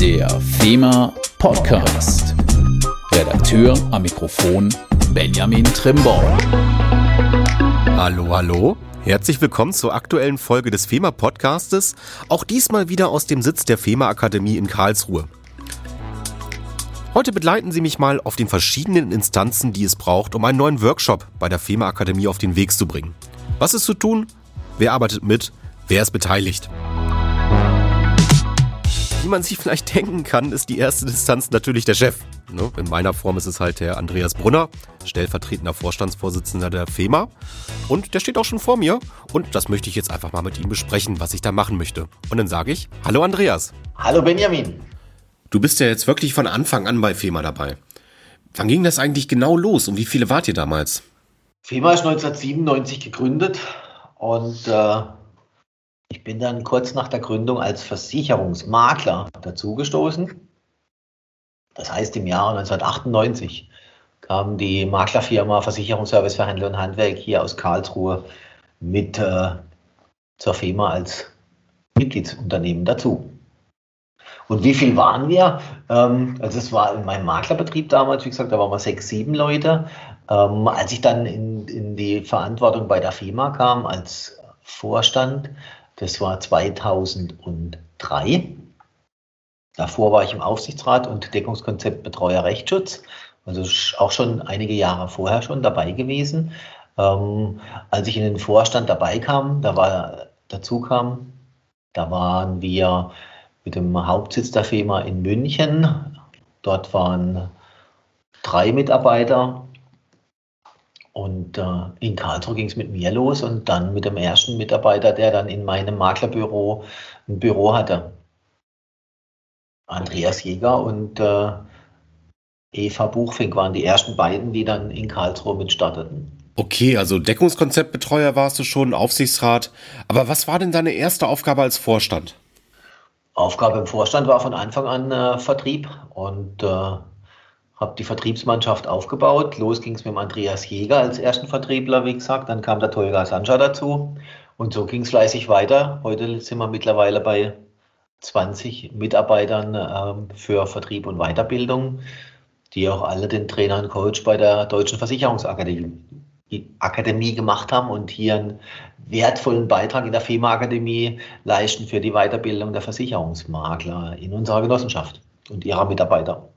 Der FEMA Podcast. Redakteur am Mikrofon Benjamin Trimborn. Hallo, hallo. Herzlich willkommen zur aktuellen Folge des FEMA Podcastes. Auch diesmal wieder aus dem Sitz der FEMA Akademie in Karlsruhe. Heute begleiten Sie mich mal auf den verschiedenen Instanzen, die es braucht, um einen neuen Workshop bei der FEMA Akademie auf den Weg zu bringen. Was ist zu tun? Wer arbeitet mit? Wer ist beteiligt? Wie man sich vielleicht denken kann, ist die erste Instanz natürlich der Chef. Ne, in meiner Form ist es halt der Andreas Brunner, stellvertretender Vorstandsvorsitzender der FEMA. Und der steht auch schon vor mir. Und das möchte ich jetzt einfach mal mit ihm besprechen, was ich da machen möchte. Und dann sage ich, hallo Andreas. Hallo Benjamin. Du bist ja jetzt wirklich von Anfang an bei FEMA dabei. Wann ging das eigentlich genau los und wie viele wart ihr damals? FEMA ist 1997 gegründet und äh, ich bin dann kurz nach der Gründung als Versicherungsmakler dazugestoßen. Das heißt, im Jahre 1998 kam die Maklerfirma Versicherungsservice für Handel und Handwerk hier aus Karlsruhe mit äh, zur FEMA als Mitgliedsunternehmen dazu. Und wie viel waren wir? Ähm, also es war in meinem Maklerbetrieb damals, wie gesagt, da waren wir sechs, sieben Leute. Ähm, als ich dann in, in die Verantwortung bei der FEMA kam als Vorstand, das war 2003. Davor war ich im Aufsichtsrat und Deckungskonzept Betreuer Rechtsschutz, also auch schon einige Jahre vorher schon dabei gewesen. Ähm, als ich in den Vorstand dabei kam, da war, dazu kam, da waren wir mit dem Hauptsitz der FEMA in München. Dort waren drei Mitarbeiter und äh, in Karlsruhe ging es mit mir los und dann mit dem ersten Mitarbeiter, der dann in meinem Maklerbüro ein Büro hatte. Andreas Jäger und äh, Eva Buchfink waren die ersten beiden, die dann in Karlsruhe mitstarteten. Okay, also Deckungskonzeptbetreuer warst du schon, Aufsichtsrat. Aber was war denn deine erste Aufgabe als Vorstand? Aufgabe im Vorstand war von Anfang an äh, Vertrieb und äh, habe die Vertriebsmannschaft aufgebaut. Los ging es mit dem Andreas Jäger als ersten Vertriebler, wie gesagt. Dann kam der Tolga Sancha dazu. Und so ging es fleißig weiter. Heute sind wir mittlerweile bei 20 Mitarbeitern ähm, für Vertrieb und Weiterbildung, die auch alle den Trainer und Coach bei der Deutschen Versicherungsakademie Akademie gemacht haben und hier einen wertvollen Beitrag in der FEMA-Akademie leisten für die Weiterbildung der Versicherungsmakler in unserer Genossenschaft und ihrer Mitarbeiter.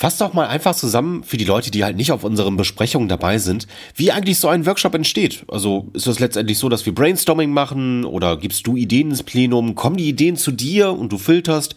Fass doch mal einfach zusammen für die Leute, die halt nicht auf unseren Besprechungen dabei sind, wie eigentlich so ein Workshop entsteht. Also ist es letztendlich so, dass wir Brainstorming machen oder gibst du Ideen ins Plenum, kommen die Ideen zu dir und du filterst?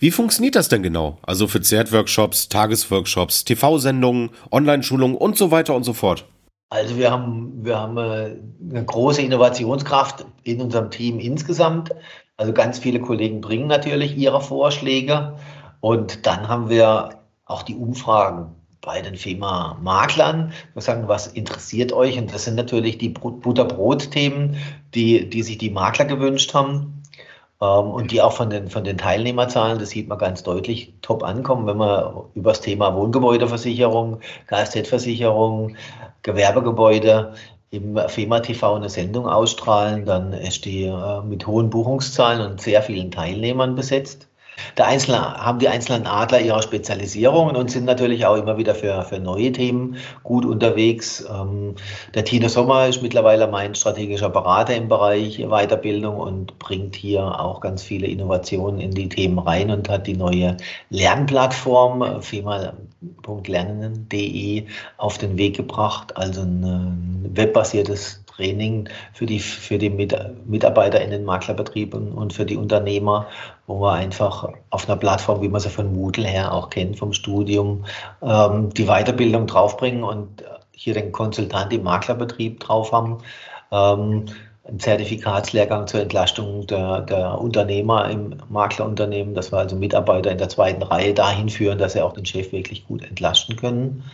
Wie funktioniert das denn genau? Also für Zert-Workshops, Tagesworkshops, TV-Sendungen, Online-Schulungen und so weiter und so fort. Also wir haben, wir haben äh, eine große Innovationskraft in unserem Team insgesamt. Also ganz viele Kollegen bringen natürlich ihre Vorschläge. Und dann haben wir auch die Umfragen bei den FEMA-Maklern. Wir sagen, was interessiert euch? Und das sind natürlich die Butterbrot-Themen, die, die sich die Makler gewünscht haben. Ähm, und die auch von den, von den Teilnehmerzahlen, das sieht man ganz deutlich, top ankommen, wenn wir über das Thema Wohngebäudeversicherung, Kfz-Versicherung, Gewerbegebäude im FEMA TV eine Sendung ausstrahlen, dann ist die äh, mit hohen Buchungszahlen und sehr vielen Teilnehmern besetzt. Der Einzelne, haben die einzelnen Adler ihre Spezialisierungen und sind natürlich auch immer wieder für, für neue Themen gut unterwegs. Ähm, der Tino Sommer ist mittlerweile mein strategischer Berater im Bereich Weiterbildung und bringt hier auch ganz viele Innovationen in die Themen rein und hat die neue Lernplattform fema.lernen.de auf den Weg gebracht, also ein webbasiertes Training für die, für die Mitarbeiter in den Maklerbetrieben und für die Unternehmer, wo wir einfach auf einer Plattform, wie man sie von Moodle her auch kennt, vom Studium, ähm, die Weiterbildung draufbringen und hier den Konsultant im Maklerbetrieb drauf haben. Ähm, ein Zertifikatslehrgang zur Entlastung der, der, Unternehmer im Maklerunternehmen, dass wir also Mitarbeiter in der zweiten Reihe dahin führen, dass sie auch den Chef wirklich gut entlasten können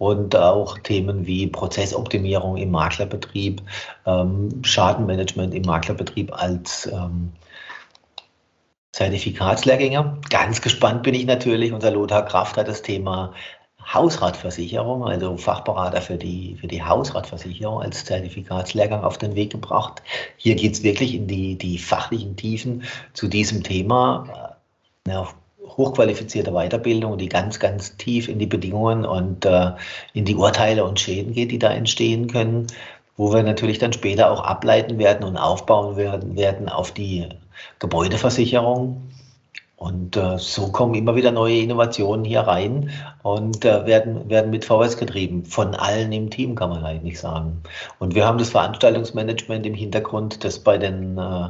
und auch Themen wie Prozessoptimierung im Maklerbetrieb, ähm, Schadenmanagement im Maklerbetrieb als ähm, Zertifikatslehrgänge. Ganz gespannt bin ich natürlich. Unser Lothar Kraft hat das Thema Hausratversicherung, also Fachberater für die, für die Hausratversicherung als Zertifikatslehrgang auf den Weg gebracht. Hier geht es wirklich in die, die fachlichen Tiefen zu diesem Thema. Ja, hochqualifizierte Weiterbildung, die ganz, ganz tief in die Bedingungen und äh, in die Urteile und Schäden geht, die da entstehen können, wo wir natürlich dann später auch ableiten werden und aufbauen werden, werden auf die Gebäudeversicherung. Und äh, so kommen immer wieder neue Innovationen hier rein und äh, werden, werden mit vorwärts getrieben. Von allen im Team kann man eigentlich sagen. Und wir haben das Veranstaltungsmanagement im Hintergrund, das bei den äh,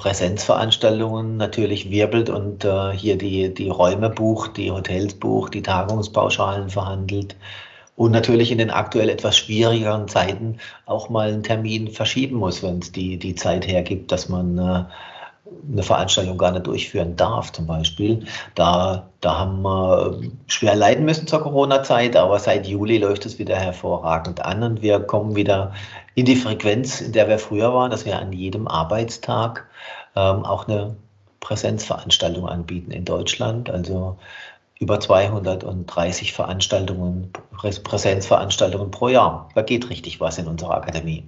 Präsenzveranstaltungen natürlich wirbelt und äh, hier die, die Räume bucht, die Hotels bucht, die Tagungspauschalen verhandelt und natürlich in den aktuell etwas schwierigeren Zeiten auch mal einen Termin verschieben muss, wenn es die, die Zeit hergibt, dass man äh, eine Veranstaltung gar nicht durchführen darf, zum Beispiel. Da, da haben wir schwer leiden müssen zur Corona-Zeit, aber seit Juli läuft es wieder hervorragend an und wir kommen wieder in die Frequenz, in der wir früher waren, dass wir an jedem Arbeitstag ähm, auch eine Präsenzveranstaltung anbieten in Deutschland. Also über 230 Veranstaltungen, Präsenzveranstaltungen pro Jahr. Da geht richtig was in unserer Akademie.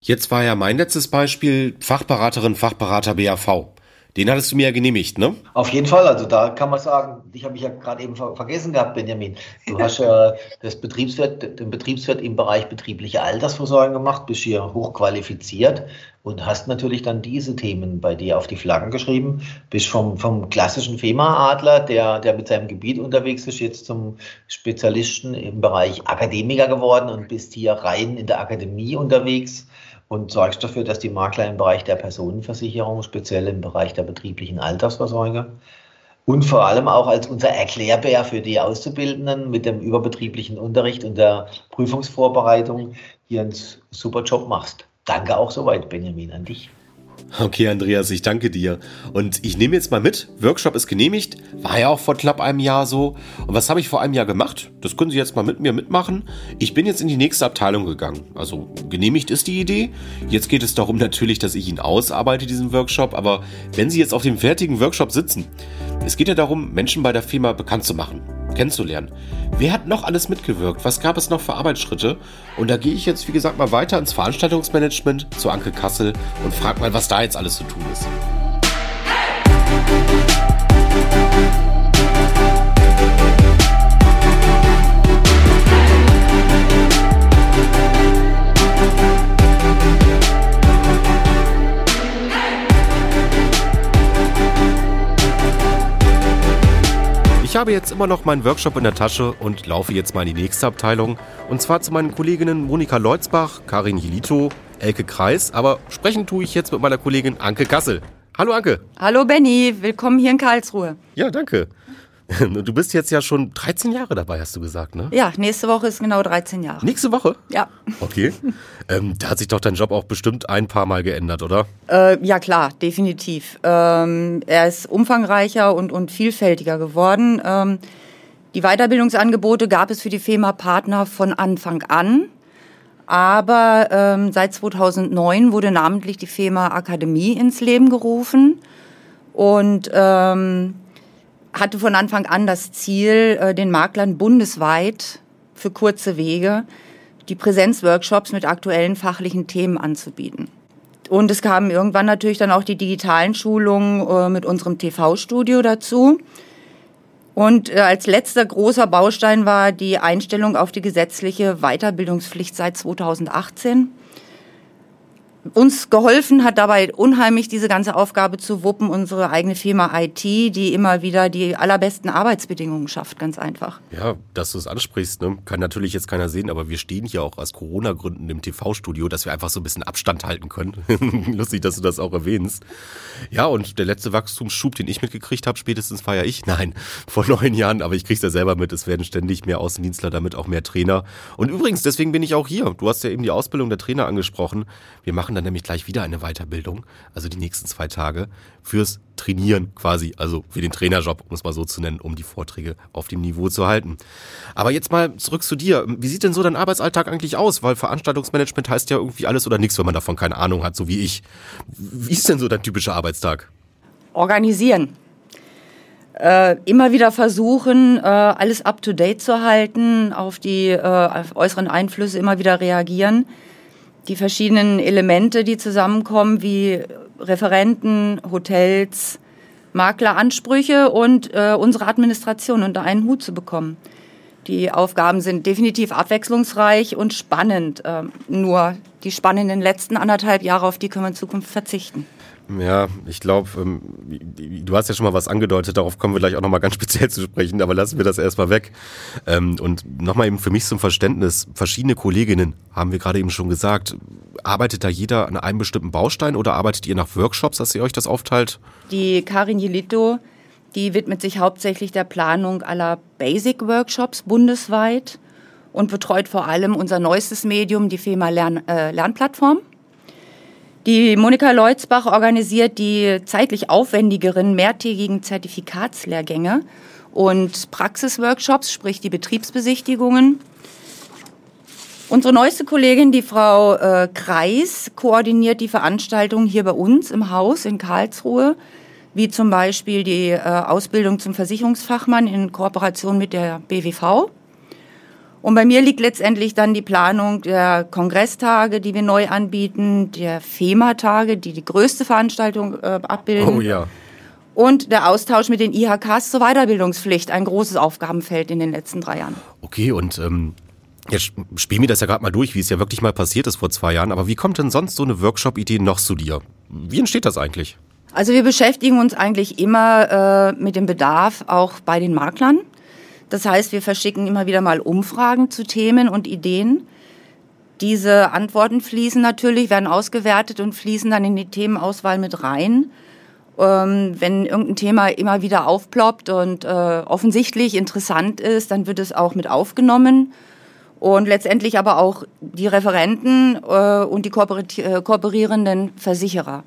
Jetzt war ja mein letztes Beispiel Fachberaterin, Fachberater BAV. Den hattest du mir ja genehmigt, ne? Auf jeden Fall. Also da kann man sagen, ich habe mich ja gerade eben vergessen gehabt, Benjamin. Du hast ja das Betriebswirt, den Betriebswirt im Bereich betriebliche Altersvorsorge gemacht, bist hier hochqualifiziert und hast natürlich dann diese Themen bei dir auf die Flaggen geschrieben. Bist vom, vom klassischen FEMA-Adler, der, der mit seinem Gebiet unterwegs ist, jetzt zum Spezialisten im Bereich Akademiker geworden und bist hier rein in der Akademie unterwegs und sorgst dafür, dass die Makler im Bereich der Personenversicherung, speziell im Bereich der betrieblichen Altersvorsorge und vor allem auch als unser Erklärbär für die Auszubildenden mit dem überbetrieblichen Unterricht und der Prüfungsvorbereitung hier einen super Job machst. Danke auch soweit, Benjamin, an dich. Okay, Andreas, ich danke dir. Und ich nehme jetzt mal mit, Workshop ist genehmigt, war ja auch vor knapp einem Jahr so. Und was habe ich vor einem Jahr gemacht? Das können Sie jetzt mal mit mir mitmachen. Ich bin jetzt in die nächste Abteilung gegangen. Also genehmigt ist die Idee. Jetzt geht es darum natürlich, dass ich ihn ausarbeite, diesen Workshop. Aber wenn Sie jetzt auf dem fertigen Workshop sitzen, es geht ja darum, Menschen bei der Firma bekannt zu machen kennenzulernen. Wer hat noch alles mitgewirkt? Was gab es noch für Arbeitsschritte? Und da gehe ich jetzt, wie gesagt, mal weiter ins Veranstaltungsmanagement zu Anke Kassel und frage mal, was da jetzt alles zu tun ist. Ich habe jetzt immer noch meinen Workshop in der Tasche und laufe jetzt mal in die nächste Abteilung. Und zwar zu meinen Kolleginnen Monika Leutzbach, Karin Hilito, Elke Kreis. Aber sprechen tue ich jetzt mit meiner Kollegin Anke Kassel. Hallo Anke. Hallo Benny, willkommen hier in Karlsruhe. Ja, danke. Du bist jetzt ja schon 13 Jahre dabei, hast du gesagt, ne? Ja, nächste Woche ist genau 13 Jahre. Nächste Woche? Ja. Okay. Ähm, da hat sich doch dein Job auch bestimmt ein paar Mal geändert, oder? Äh, ja, klar, definitiv. Ähm, er ist umfangreicher und, und vielfältiger geworden. Ähm, die Weiterbildungsangebote gab es für die FEMA Partner von Anfang an. Aber ähm, seit 2009 wurde namentlich die FEMA Akademie ins Leben gerufen. Und ähm, hatte von Anfang an das Ziel, äh, den Maklern bundesweit für kurze Wege die Präsenzworkshops mit aktuellen fachlichen Themen anzubieten. Und es kamen irgendwann natürlich dann auch die digitalen Schulungen äh, mit unserem TV-Studio dazu. Und äh, als letzter großer Baustein war die Einstellung auf die gesetzliche Weiterbildungspflicht seit 2018 uns geholfen hat dabei unheimlich diese ganze Aufgabe zu wuppen, unsere eigene Firma IT, die immer wieder die allerbesten Arbeitsbedingungen schafft, ganz einfach. Ja, dass du es ansprichst, ne? kann natürlich jetzt keiner sehen, aber wir stehen hier auch aus Corona-Gründen im TV-Studio, dass wir einfach so ein bisschen Abstand halten können. Lustig, dass du das auch erwähnst. Ja, und der letzte Wachstumsschub, den ich mitgekriegt habe, spätestens feier ich, nein, vor neun Jahren, aber ich krieg's ja selber mit, es werden ständig mehr Außendienstler, damit auch mehr Trainer. Und übrigens, deswegen bin ich auch hier. Du hast ja eben die Ausbildung der Trainer angesprochen. Wir machen dann nämlich gleich wieder eine Weiterbildung, also die nächsten zwei Tage, fürs Trainieren quasi, also für den Trainerjob, um es mal so zu nennen, um die Vorträge auf dem Niveau zu halten. Aber jetzt mal zurück zu dir. Wie sieht denn so dein Arbeitsalltag eigentlich aus? Weil Veranstaltungsmanagement heißt ja irgendwie alles oder nichts, wenn man davon keine Ahnung hat, so wie ich. Wie ist denn so dein typischer Arbeitstag? Organisieren. Äh, immer wieder versuchen, äh, alles up-to-date zu halten, auf die äh, äußeren Einflüsse immer wieder reagieren die verschiedenen Elemente, die zusammenkommen, wie Referenten, Hotels, Makleransprüche und äh, unsere Administration unter einen Hut zu bekommen. Die Aufgaben sind definitiv abwechslungsreich und spannend. Ähm, nur die spannenden letzten anderthalb Jahre, auf die können wir in Zukunft verzichten. Ja, ich glaube, ähm, du hast ja schon mal was angedeutet, darauf kommen wir gleich auch nochmal ganz speziell zu sprechen, aber lassen wir das erstmal weg. Ähm, und nochmal eben für mich zum Verständnis, verschiedene Kolleginnen, haben wir gerade eben schon gesagt, arbeitet da jeder an einem bestimmten Baustein oder arbeitet ihr nach Workshops, dass ihr euch das aufteilt? Die Karin Jelito, die widmet sich hauptsächlich der Planung aller Basic-Workshops bundesweit und betreut vor allem unser neuestes Medium, die FEMA Lern, äh, Lernplattform. Die Monika Leutzbach organisiert die zeitlich aufwendigeren mehrtägigen Zertifikatslehrgänge und Praxisworkshops, sprich die Betriebsbesichtigungen. Unsere neueste Kollegin, die Frau äh, Kreis, koordiniert die Veranstaltungen hier bei uns im Haus in Karlsruhe, wie zum Beispiel die äh, Ausbildung zum Versicherungsfachmann in Kooperation mit der BWV. Und bei mir liegt letztendlich dann die Planung der Kongresstage, die wir neu anbieten, der FEMA-Tage, die die größte Veranstaltung äh, abbilden. Oh ja. Und der Austausch mit den IHKs zur Weiterbildungspflicht, ein großes Aufgabenfeld in den letzten drei Jahren. Okay, und ähm, jetzt spielen wir das ja gerade mal durch, wie es ja wirklich mal passiert ist vor zwei Jahren. Aber wie kommt denn sonst so eine Workshop-Idee noch zu dir? Wie entsteht das eigentlich? Also wir beschäftigen uns eigentlich immer äh, mit dem Bedarf auch bei den Maklern. Das heißt, wir verschicken immer wieder mal Umfragen zu Themen und Ideen. Diese Antworten fließen natürlich, werden ausgewertet und fließen dann in die Themenauswahl mit rein. Ähm, wenn irgendein Thema immer wieder aufploppt und äh, offensichtlich interessant ist, dann wird es auch mit aufgenommen. Und letztendlich aber auch die Referenten äh, und die äh, kooperierenden Versicherer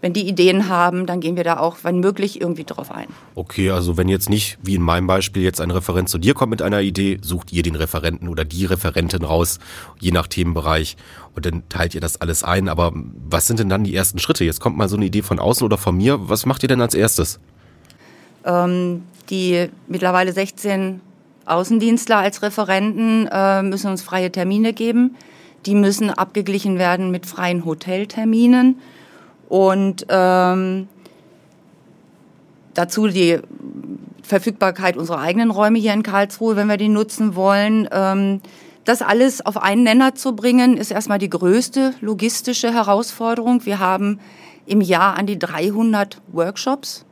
wenn die Ideen haben, dann gehen wir da auch, wenn möglich, irgendwie drauf ein. Okay, also wenn jetzt nicht, wie in meinem Beispiel, jetzt ein Referent zu dir kommt mit einer Idee, sucht ihr den Referenten oder die Referentin raus, je nach Themenbereich, und dann teilt ihr das alles ein. Aber was sind denn dann die ersten Schritte? Jetzt kommt mal so eine Idee von außen oder von mir. Was macht ihr denn als erstes? Ähm, die mittlerweile 16 Außendienstler als Referenten äh, müssen uns freie Termine geben. Die müssen abgeglichen werden mit freien Hotelterminen. Und ähm, dazu die Verfügbarkeit unserer eigenen Räume hier in Karlsruhe, wenn wir die nutzen wollen. Ähm, das alles auf einen Nenner zu bringen, ist erstmal die größte logistische Herausforderung. Wir haben im Jahr an die 300 Workshops,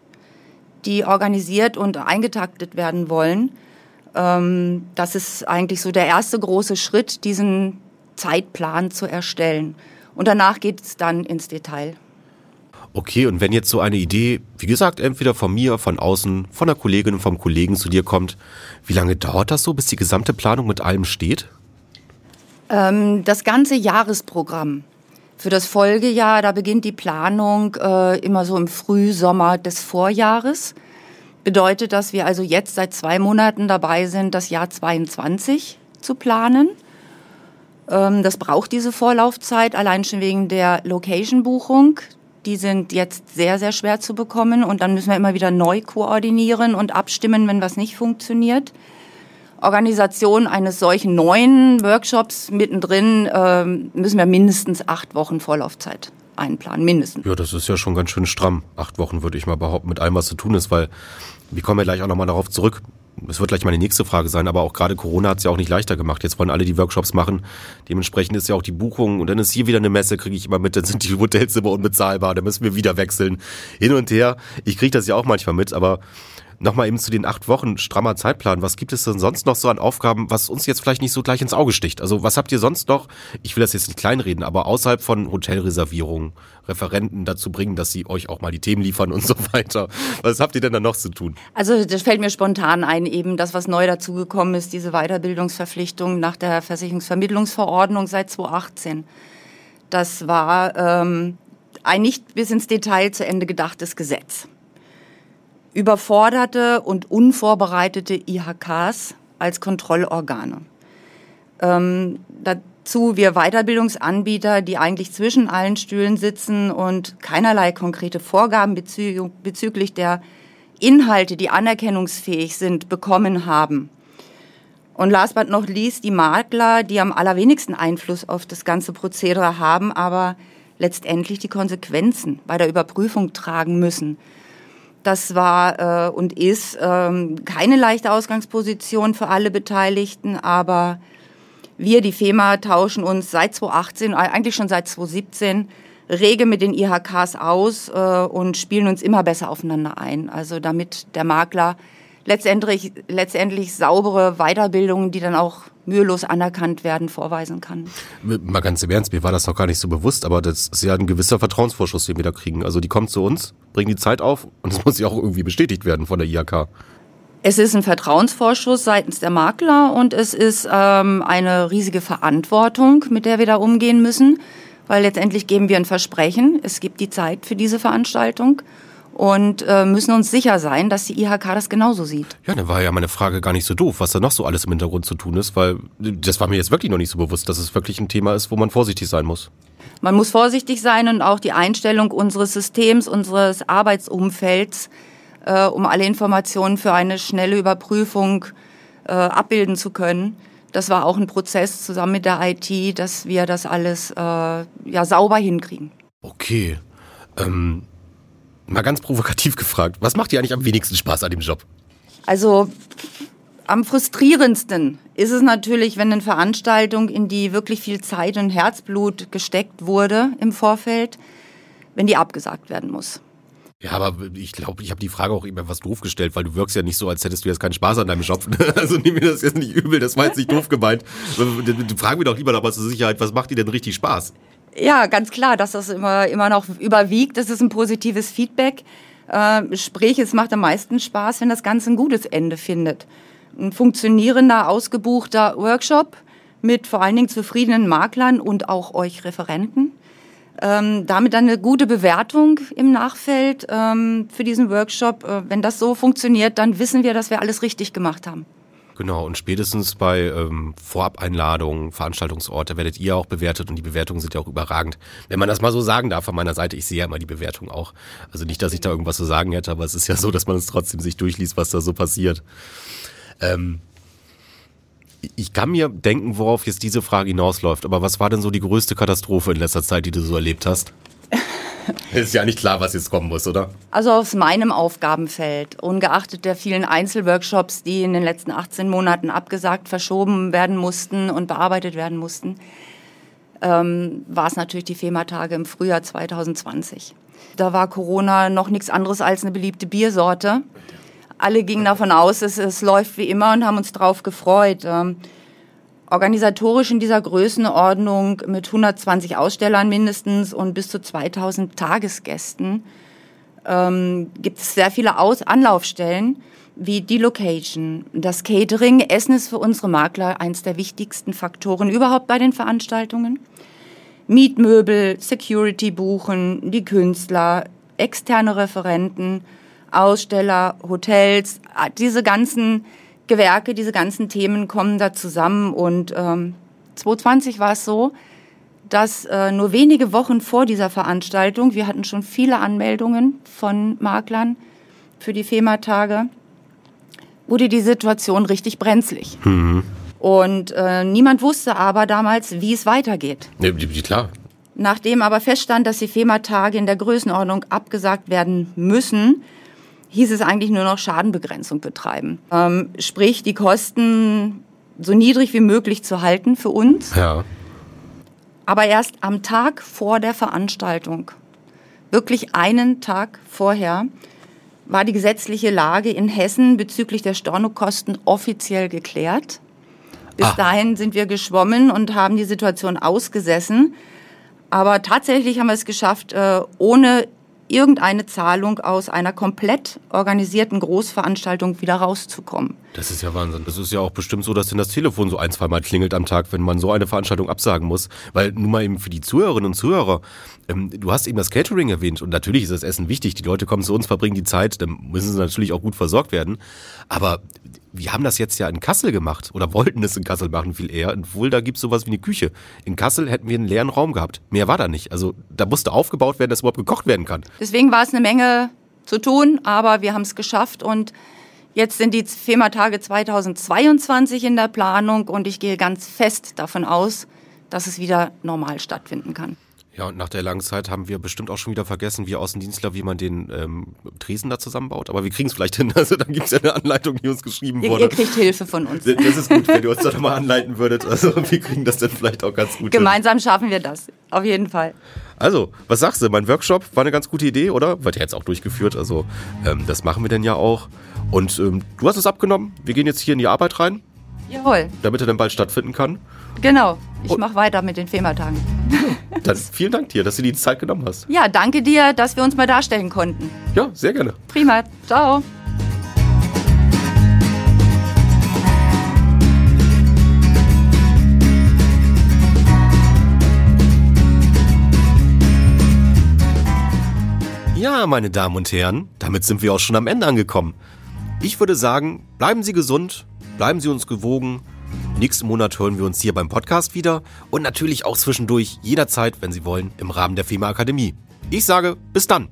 die organisiert und eingetaktet werden wollen. Ähm, das ist eigentlich so der erste große Schritt, diesen Zeitplan zu erstellen. Und danach geht es dann ins Detail. Okay, und wenn jetzt so eine Idee, wie gesagt, entweder von mir, von außen, von der Kollegin, vom Kollegen zu dir kommt, wie lange dauert das so, bis die gesamte Planung mit allem steht? Ähm, das ganze Jahresprogramm für das Folgejahr, da beginnt die Planung äh, immer so im Frühsommer des Vorjahres. Bedeutet, dass wir also jetzt seit zwei Monaten dabei sind, das Jahr 22 zu planen. Ähm, das braucht diese Vorlaufzeit, allein schon wegen der Location-Buchung die sind jetzt sehr, sehr schwer zu bekommen und dann müssen wir immer wieder neu koordinieren und abstimmen, wenn was nicht funktioniert. Organisation eines solchen neuen Workshops mittendrin äh, müssen wir mindestens acht Wochen Vorlaufzeit einplanen, mindestens. Ja, das ist ja schon ganz schön stramm. Acht Wochen würde ich mal behaupten, mit allem, was zu tun ist, weil wir kommen ja gleich auch nochmal darauf zurück das wird gleich meine nächste Frage sein, aber auch gerade Corona hat es ja auch nicht leichter gemacht. Jetzt wollen alle die Workshops machen. Dementsprechend ist ja auch die Buchung und dann ist hier wieder eine Messe, kriege ich immer mit, dann sind die Hotelzimmer unbezahlbar, dann müssen wir wieder wechseln. Hin und her. Ich kriege das ja auch manchmal mit, aber Nochmal eben zu den acht Wochen strammer Zeitplan. Was gibt es denn sonst noch so an Aufgaben, was uns jetzt vielleicht nicht so gleich ins Auge sticht? Also was habt ihr sonst noch, ich will das jetzt nicht kleinreden, aber außerhalb von Hotelreservierungen, Referenten dazu bringen, dass sie euch auch mal die Themen liefern und so weiter. Was habt ihr denn da noch zu tun? Also das fällt mir spontan ein, eben das, was neu dazugekommen ist, diese Weiterbildungsverpflichtung nach der Versicherungsvermittlungsverordnung seit 2018. Das war ähm, ein nicht bis ins Detail zu Ende gedachtes Gesetz überforderte und unvorbereitete IHKs als Kontrollorgane. Ähm, dazu wir Weiterbildungsanbieter, die eigentlich zwischen allen Stühlen sitzen und keinerlei konkrete Vorgaben bezü bezüglich der Inhalte, die anerkennungsfähig sind, bekommen haben. Und last but not least die Makler, die am allerwenigsten Einfluss auf das ganze Prozedere haben, aber letztendlich die Konsequenzen bei der Überprüfung tragen müssen. Das war äh, und ist ähm, keine leichte Ausgangsposition für alle Beteiligten, aber wir, die FEMA, tauschen uns seit 2018, äh, eigentlich schon seit 2017, rege mit den IHKs aus äh, und spielen uns immer besser aufeinander ein. Also damit der Makler letztendlich, letztendlich saubere Weiterbildungen, die dann auch mühelos anerkannt werden, vorweisen kann. Mal ganz im Ernst, mir war das noch gar nicht so bewusst, aber das ist ja ein gewisser Vertrauensvorschuss, den wir da kriegen. Also die kommt zu uns, bringen die Zeit auf und es muss ja auch irgendwie bestätigt werden von der IHK. Es ist ein Vertrauensvorschuss seitens der Makler und es ist ähm, eine riesige Verantwortung, mit der wir da umgehen müssen, weil letztendlich geben wir ein Versprechen, es gibt die Zeit für diese Veranstaltung und äh, müssen uns sicher sein, dass die IHK das genauso sieht. Ja, dann war ja meine Frage gar nicht so doof, was da noch so alles im Hintergrund zu tun ist, weil das war mir jetzt wirklich noch nicht so bewusst, dass es wirklich ein Thema ist, wo man vorsichtig sein muss. Man muss vorsichtig sein und auch die Einstellung unseres Systems, unseres Arbeitsumfelds, äh, um alle Informationen für eine schnelle Überprüfung äh, abbilden zu können. Das war auch ein Prozess zusammen mit der IT, dass wir das alles äh, ja sauber hinkriegen. Okay. Ähm, Mal ganz provokativ gefragt, was macht dir eigentlich am wenigsten Spaß an dem Job? Also am frustrierendsten ist es natürlich, wenn eine Veranstaltung, in die wirklich viel Zeit und Herzblut gesteckt wurde im Vorfeld, wenn die abgesagt werden muss. Ja, aber ich glaube, ich habe die Frage auch eben etwas doof gestellt, weil du wirkst ja nicht so, als hättest du jetzt keinen Spaß an deinem Job. Also nimm mir das jetzt nicht übel, das war jetzt nicht doof gemeint. Frag mir doch lieber noch mal zur Sicherheit, was macht dir denn richtig Spaß? Ja, ganz klar, dass das immer, immer noch überwiegt. Das ist ein positives Feedback. Äh, sprich, es macht am meisten Spaß, wenn das Ganze ein gutes Ende findet. Ein funktionierender, ausgebuchter Workshop mit vor allen Dingen zufriedenen Maklern und auch euch Referenten. Ähm, damit dann eine gute Bewertung im Nachfeld ähm, für diesen Workshop. Äh, wenn das so funktioniert, dann wissen wir, dass wir alles richtig gemacht haben. Genau, und spätestens bei ähm, Vorabeinladungen, Veranstaltungsorte werdet ihr auch bewertet und die Bewertungen sind ja auch überragend. Wenn man das mal so sagen darf von meiner Seite, ich sehe ja immer die Bewertung auch. Also nicht, dass ich da irgendwas zu sagen hätte, aber es ist ja so, dass man es trotzdem sich durchliest, was da so passiert. Ähm, ich kann mir denken, worauf jetzt diese Frage hinausläuft, aber was war denn so die größte Katastrophe in letzter Zeit, die du so erlebt hast? Ist ja nicht klar, was jetzt kommen muss, oder? Also aus meinem Aufgabenfeld, ungeachtet der vielen Einzelworkshops, die in den letzten 18 Monaten abgesagt, verschoben werden mussten und bearbeitet werden mussten, ähm, war es natürlich die FEMA-Tage im Frühjahr 2020. Da war Corona noch nichts anderes als eine beliebte Biersorte. Alle gingen davon aus, es, es läuft wie immer und haben uns darauf gefreut. Ähm, organisatorisch in dieser Größenordnung mit 120 Ausstellern mindestens und bis zu 2000 Tagesgästen ähm, gibt es sehr viele Aus Anlaufstellen wie die Location, das Catering. Essen ist für unsere Makler eins der wichtigsten Faktoren überhaupt bei den Veranstaltungen. Mietmöbel, Security buchen, die Künstler, externe Referenten, Aussteller, Hotels, diese ganzen Gewerke, diese ganzen Themen kommen da zusammen. Und ähm, 2020 war es so, dass äh, nur wenige Wochen vor dieser Veranstaltung, wir hatten schon viele Anmeldungen von Maklern für die FEMA-Tage, wurde die Situation richtig brenzlig. Mhm. Und äh, niemand wusste aber damals, wie es weitergeht. Ja, klar. Nachdem aber feststand, dass die FEMA-Tage in der Größenordnung abgesagt werden müssen, hieß es eigentlich nur noch Schadenbegrenzung betreiben. Ähm, sprich, die Kosten so niedrig wie möglich zu halten für uns. Ja. Aber erst am Tag vor der Veranstaltung, wirklich einen Tag vorher, war die gesetzliche Lage in Hessen bezüglich der Stornokosten offiziell geklärt. Bis ah. dahin sind wir geschwommen und haben die Situation ausgesessen. Aber tatsächlich haben wir es geschafft, äh, ohne irgendeine Zahlung aus einer komplett organisierten Großveranstaltung wieder rauszukommen. Das ist ja Wahnsinn. Das ist ja auch bestimmt so, dass denn das Telefon so ein, zwei Mal klingelt am Tag, wenn man so eine Veranstaltung absagen muss. Weil nun mal eben für die Zuhörerinnen und Zuhörer, ähm, du hast eben das Catering erwähnt und natürlich ist das Essen wichtig. Die Leute kommen zu uns, verbringen die Zeit, dann müssen sie natürlich auch gut versorgt werden. Aber wir haben das jetzt ja in Kassel gemacht oder wollten es in Kassel machen viel eher. In Fulda gibt es sowas wie eine Küche. In Kassel hätten wir einen leeren Raum gehabt. Mehr war da nicht. Also da musste aufgebaut werden, dass überhaupt gekocht werden kann. Deswegen war es eine Menge zu tun, aber wir haben es geschafft und jetzt sind die FEMA-Tage 2022 in der Planung und ich gehe ganz fest davon aus, dass es wieder normal stattfinden kann. Ja, und nach der langen Zeit haben wir bestimmt auch schon wieder vergessen, wie Außendienstler, wie man den ähm, Tresen da zusammenbaut. Aber wir kriegen es vielleicht hin. Also dann gibt es ja eine Anleitung, die uns geschrieben Ihr, wurde. ihr kriegt Hilfe von uns. das ist gut, wenn ihr uns da nochmal anleiten würdet. Also wir kriegen das dann vielleicht auch ganz gut hin. Gemeinsam schaffen wir das. Auf jeden Fall. Also, was sagst du? Mein Workshop war eine ganz gute Idee, oder? Wird ja jetzt auch durchgeführt. Also, ähm, das machen wir denn ja auch. Und ähm, du hast es abgenommen. Wir gehen jetzt hier in die Arbeit rein, Jawohl. damit er dann bald stattfinden kann. Genau. Ich mache weiter mit den FEMA-Tagen. Dann vielen Dank dir, dass du dir die Zeit genommen hast. Ja, danke dir, dass wir uns mal darstellen konnten. Ja, sehr gerne. Prima. Ciao. Ja, meine Damen und Herren, damit sind wir auch schon am Ende angekommen. Ich würde sagen, bleiben Sie gesund, bleiben Sie uns gewogen. Nächsten Monat hören wir uns hier beim Podcast wieder und natürlich auch zwischendurch jederzeit, wenn Sie wollen, im Rahmen der FEMA Akademie. Ich sage, bis dann.